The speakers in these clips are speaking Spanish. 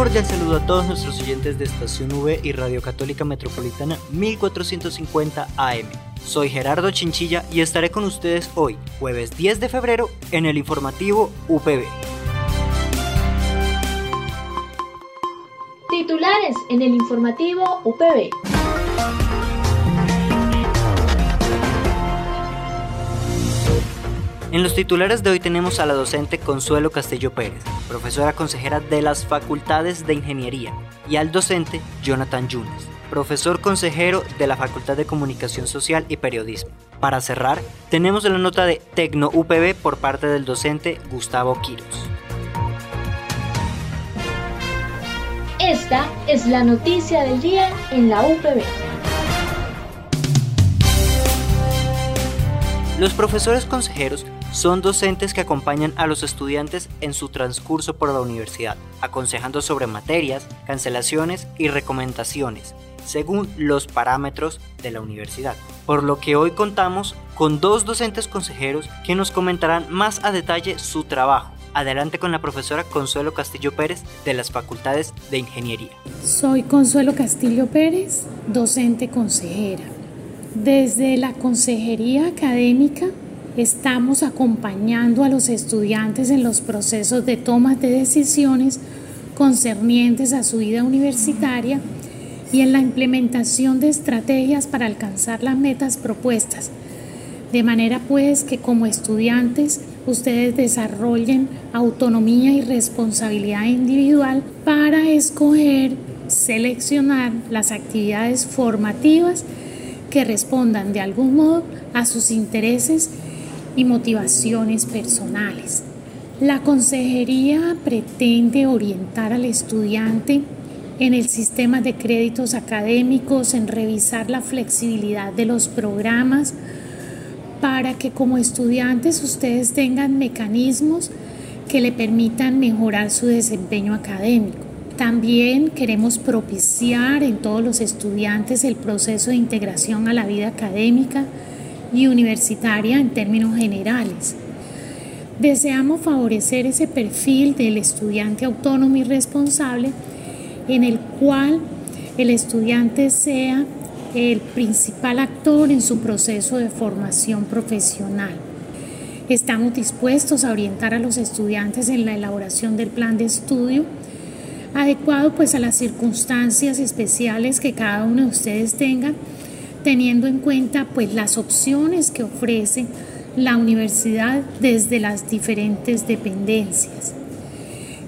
Cordial saludo a todos nuestros oyentes de Estación V y Radio Católica Metropolitana 1450 AM. Soy Gerardo Chinchilla y estaré con ustedes hoy, jueves 10 de febrero, en el informativo UPB. Titulares en el informativo UPB. En los titulares de hoy tenemos a la docente Consuelo Castillo Pérez, profesora consejera de las Facultades de Ingeniería, y al docente Jonathan Yunes, profesor consejero de la Facultad de Comunicación Social y Periodismo. Para cerrar, tenemos la nota de Tecno UPB por parte del docente Gustavo Quiros. Esta es la noticia del día en la UPB. Los profesores consejeros son docentes que acompañan a los estudiantes en su transcurso por la universidad, aconsejando sobre materias, cancelaciones y recomendaciones, según los parámetros de la universidad. Por lo que hoy contamos con dos docentes consejeros que nos comentarán más a detalle su trabajo. Adelante con la profesora Consuelo Castillo Pérez de las Facultades de Ingeniería. Soy Consuelo Castillo Pérez, docente consejera. Desde la Consejería Académica estamos acompañando a los estudiantes en los procesos de toma de decisiones concernientes a su vida universitaria y en la implementación de estrategias para alcanzar las metas propuestas. De manera pues que como estudiantes ustedes desarrollen autonomía y responsabilidad individual para escoger, seleccionar las actividades formativas que respondan de algún modo a sus intereses y motivaciones personales. La consejería pretende orientar al estudiante en el sistema de créditos académicos, en revisar la flexibilidad de los programas, para que como estudiantes ustedes tengan mecanismos que le permitan mejorar su desempeño académico. También queremos propiciar en todos los estudiantes el proceso de integración a la vida académica, y universitaria en términos generales. Deseamos favorecer ese perfil del estudiante autónomo y responsable en el cual el estudiante sea el principal actor en su proceso de formación profesional. Estamos dispuestos a orientar a los estudiantes en la elaboración del plan de estudio adecuado pues a las circunstancias especiales que cada uno de ustedes tenga teniendo en cuenta pues las opciones que ofrece la universidad desde las diferentes dependencias.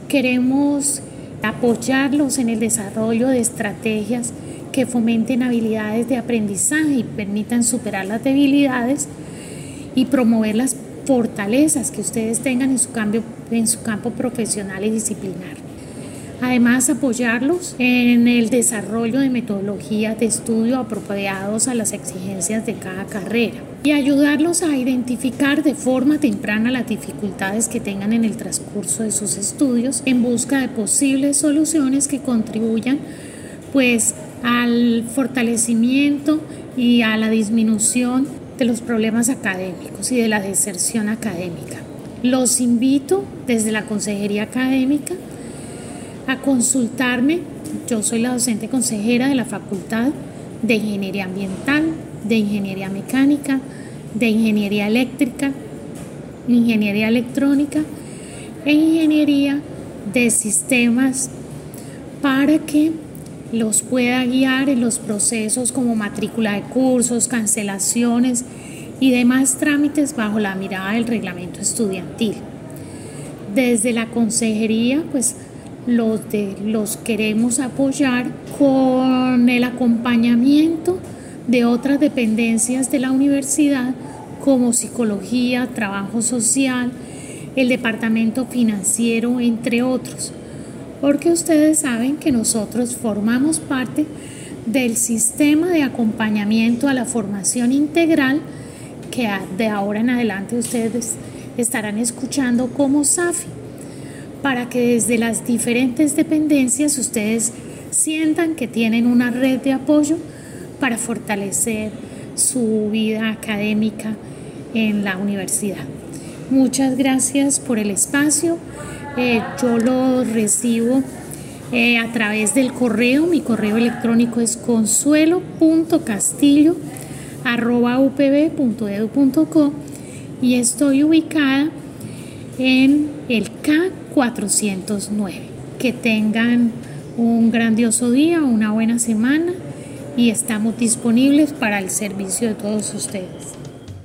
Queremos apoyarlos en el desarrollo de estrategias que fomenten habilidades de aprendizaje y permitan superar las debilidades y promover las fortalezas que ustedes tengan en su, cambio, en su campo profesional y disciplinar. Además, apoyarlos en el desarrollo de metodologías de estudio apropiados a las exigencias de cada carrera y ayudarlos a identificar de forma temprana las dificultades que tengan en el transcurso de sus estudios en busca de posibles soluciones que contribuyan pues al fortalecimiento y a la disminución de los problemas académicos y de la deserción académica. Los invito desde la Consejería Académica consultarme. Yo soy la docente consejera de la Facultad de Ingeniería Ambiental, de Ingeniería Mecánica, de Ingeniería Eléctrica, Ingeniería Electrónica e Ingeniería de Sistemas para que los pueda guiar en los procesos como matrícula de cursos, cancelaciones y demás trámites bajo la mirada del reglamento estudiantil. Desde la consejería, pues los, de, los queremos apoyar con el acompañamiento de otras dependencias de la universidad como psicología, trabajo social, el departamento financiero, entre otros, porque ustedes saben que nosotros formamos parte del sistema de acompañamiento a la formación integral que de ahora en adelante ustedes estarán escuchando como SAFI, para que desde las diferentes dependencias ustedes sientan que tienen una red de apoyo para fortalecer su vida académica en la universidad. Muchas gracias por el espacio. Eh, yo lo recibo eh, a través del correo. Mi correo electrónico es consuelo.castillo.upb.edu.co y estoy ubicada en el K409. Que tengan un grandioso día, una buena semana y estamos disponibles para el servicio de todos ustedes.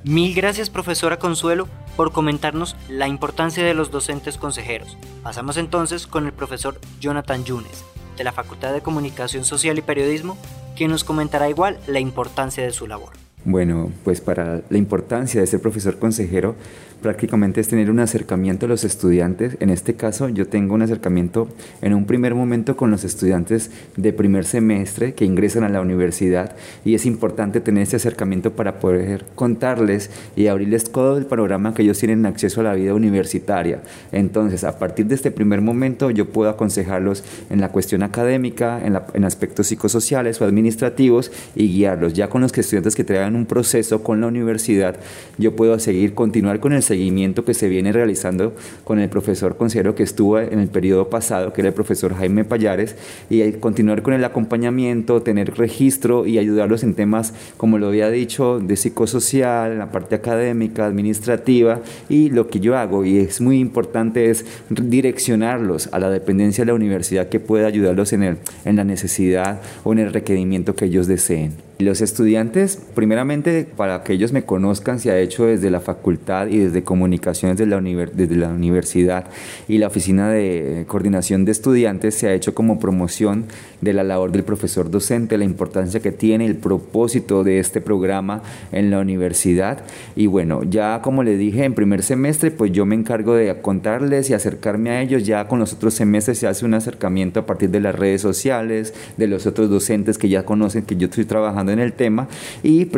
Mil gracias profesora Consuelo por comentarnos la importancia de los docentes consejeros. Pasamos entonces con el profesor Jonathan Yunes, de la Facultad de Comunicación Social y Periodismo, quien nos comentará igual la importancia de su labor. Bueno, pues para la importancia de ser profesor consejero, prácticamente es tener un acercamiento a los estudiantes. En este caso, yo tengo un acercamiento en un primer momento con los estudiantes de primer semestre que ingresan a la universidad y es importante tener ese acercamiento para poder contarles y abrirles todo el panorama que ellos tienen acceso a la vida universitaria. Entonces, a partir de este primer momento, yo puedo aconsejarlos en la cuestión académica, en aspectos psicosociales o administrativos y guiarlos. Ya con los estudiantes que traigan un proceso con la universidad, yo puedo seguir, continuar con el seguimiento que se viene realizando con el profesor consejero que estuvo en el periodo pasado, que era el profesor Jaime Payares, y continuar con el acompañamiento, tener registro y ayudarlos en temas, como lo había dicho, de psicosocial, la parte académica, administrativa, y lo que yo hago, y es muy importante, es direccionarlos a la dependencia de la universidad que pueda ayudarlos en, el, en la necesidad o en el requerimiento que ellos deseen. Los estudiantes, primeramente, para que ellos me conozcan, se ha hecho desde la facultad y desde comunicaciones de la desde la universidad y la oficina de coordinación de estudiantes se ha hecho como promoción de la labor del profesor docente, la importancia que tiene, el propósito de este programa en la universidad. Y bueno, ya como le dije, en primer semestre, pues yo me encargo de contarles y acercarme a ellos. Ya con los otros semestres se hace un acercamiento a partir de las redes sociales, de los otros docentes que ya conocen que yo estoy trabajando en el tema y,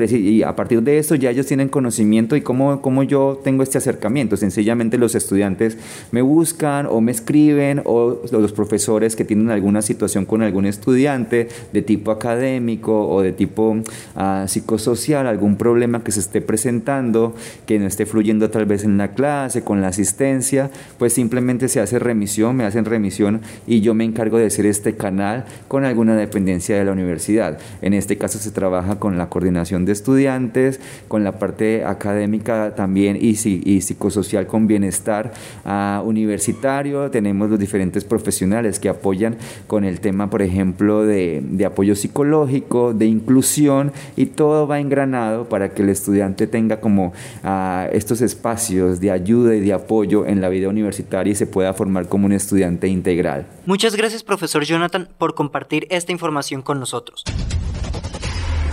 a partir de eso ya ellos tienen conocimiento y cómo, cómo yo tengo este acercamiento. Sencillamente los estudiantes me buscan o me escriben o los profesores que tienen alguna situación con algún estudiante de tipo académico o de tipo ah, psicosocial, algún problema que se esté presentando, que no esté fluyendo tal vez en la clase, con la asistencia, pues simplemente se hace remisión, me hacen remisión y yo me encargo de hacer este canal con alguna dependencia de la universidad. En este caso se trabaja con la coordinación de estudiantes, con la parte académica también y, psicosocial con bienestar uh, universitario. Tenemos los diferentes profesionales que apoyan con el tema, por ejemplo, de, apoyo psicológico, de inclusión y todo va engranado para que el estudiante tenga como uh, estos espacios de ayuda y de apoyo en la vida universitaria y se pueda formar como un estudiante integral. Muchas gracias, profesor Jonathan, por compartir esta información con nosotros.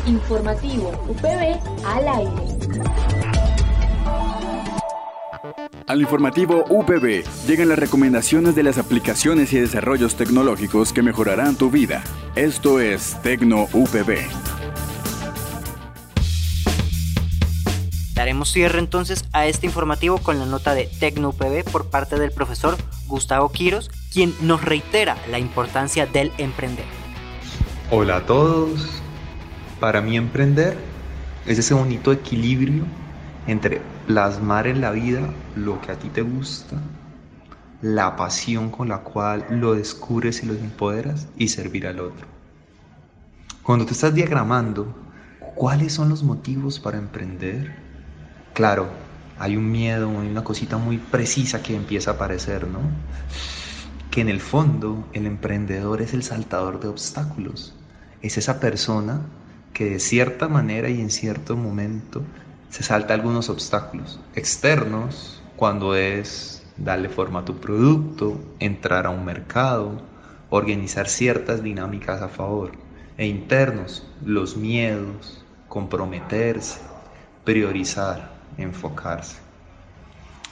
Informativo UPB al aire. Al informativo UPB llegan las recomendaciones de las aplicaciones y desarrollos tecnológicos que mejorarán tu vida. Esto es Tecno UPB. Daremos cierre entonces a este informativo con la nota de Tecno UPB por parte del profesor Gustavo Quiros, quien nos reitera la importancia del emprender. Hola a todos, para mí emprender es ese bonito equilibrio entre plasmar en la vida lo que a ti te gusta, la pasión con la cual lo descubres y lo empoderas y servir al otro. Cuando te estás diagramando cuáles son los motivos para emprender, claro, hay un miedo, hay una cosita muy precisa que empieza a aparecer, ¿no? Que en el fondo el emprendedor es el saltador de obstáculos, es esa persona que de cierta manera y en cierto momento se salta algunos obstáculos externos cuando es darle forma a tu producto, entrar a un mercado, organizar ciertas dinámicas a favor, e internos, los miedos, comprometerse, priorizar, enfocarse.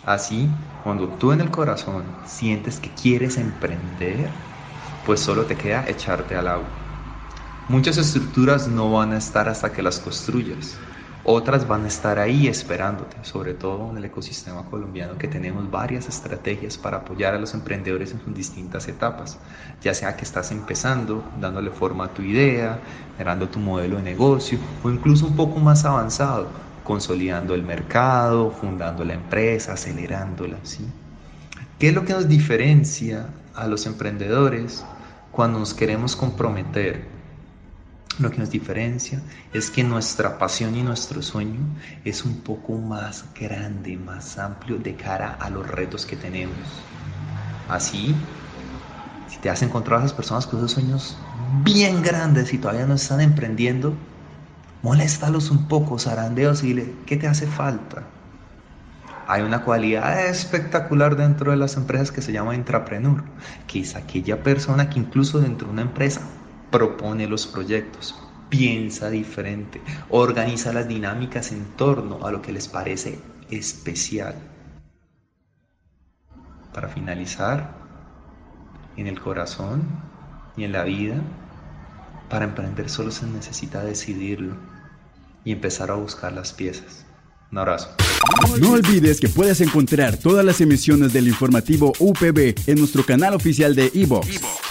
Así, cuando tú en el corazón sientes que quieres emprender, pues solo te queda echarte al agua. Muchas estructuras no van a estar hasta que las construyas. Otras van a estar ahí esperándote, sobre todo en el ecosistema colombiano que tenemos varias estrategias para apoyar a los emprendedores en sus distintas etapas, ya sea que estás empezando, dándole forma a tu idea, generando tu modelo de negocio o incluso un poco más avanzado, consolidando el mercado, fundando la empresa, acelerándola. ¿sí? ¿Qué es lo que nos diferencia a los emprendedores cuando nos queremos comprometer lo que nos diferencia es que nuestra pasión y nuestro sueño es un poco más grande, más amplio de cara a los retos que tenemos. Así, si te has encontrado a esas personas con esos sueños bien grandes y todavía no están emprendiendo, moléstalos un poco, zarandeos y dile, ¿qué te hace falta? Hay una cualidad espectacular dentro de las empresas que se llama intrapreneur, que es aquella persona que incluso dentro de una empresa propone los proyectos, piensa diferente, organiza las dinámicas en torno a lo que les parece especial. Para finalizar, en el corazón y en la vida, para emprender solo se necesita decidirlo y empezar a buscar las piezas. Un abrazo. No olvides que puedes encontrar todas las emisiones del informativo UPB en nuestro canal oficial de iVox,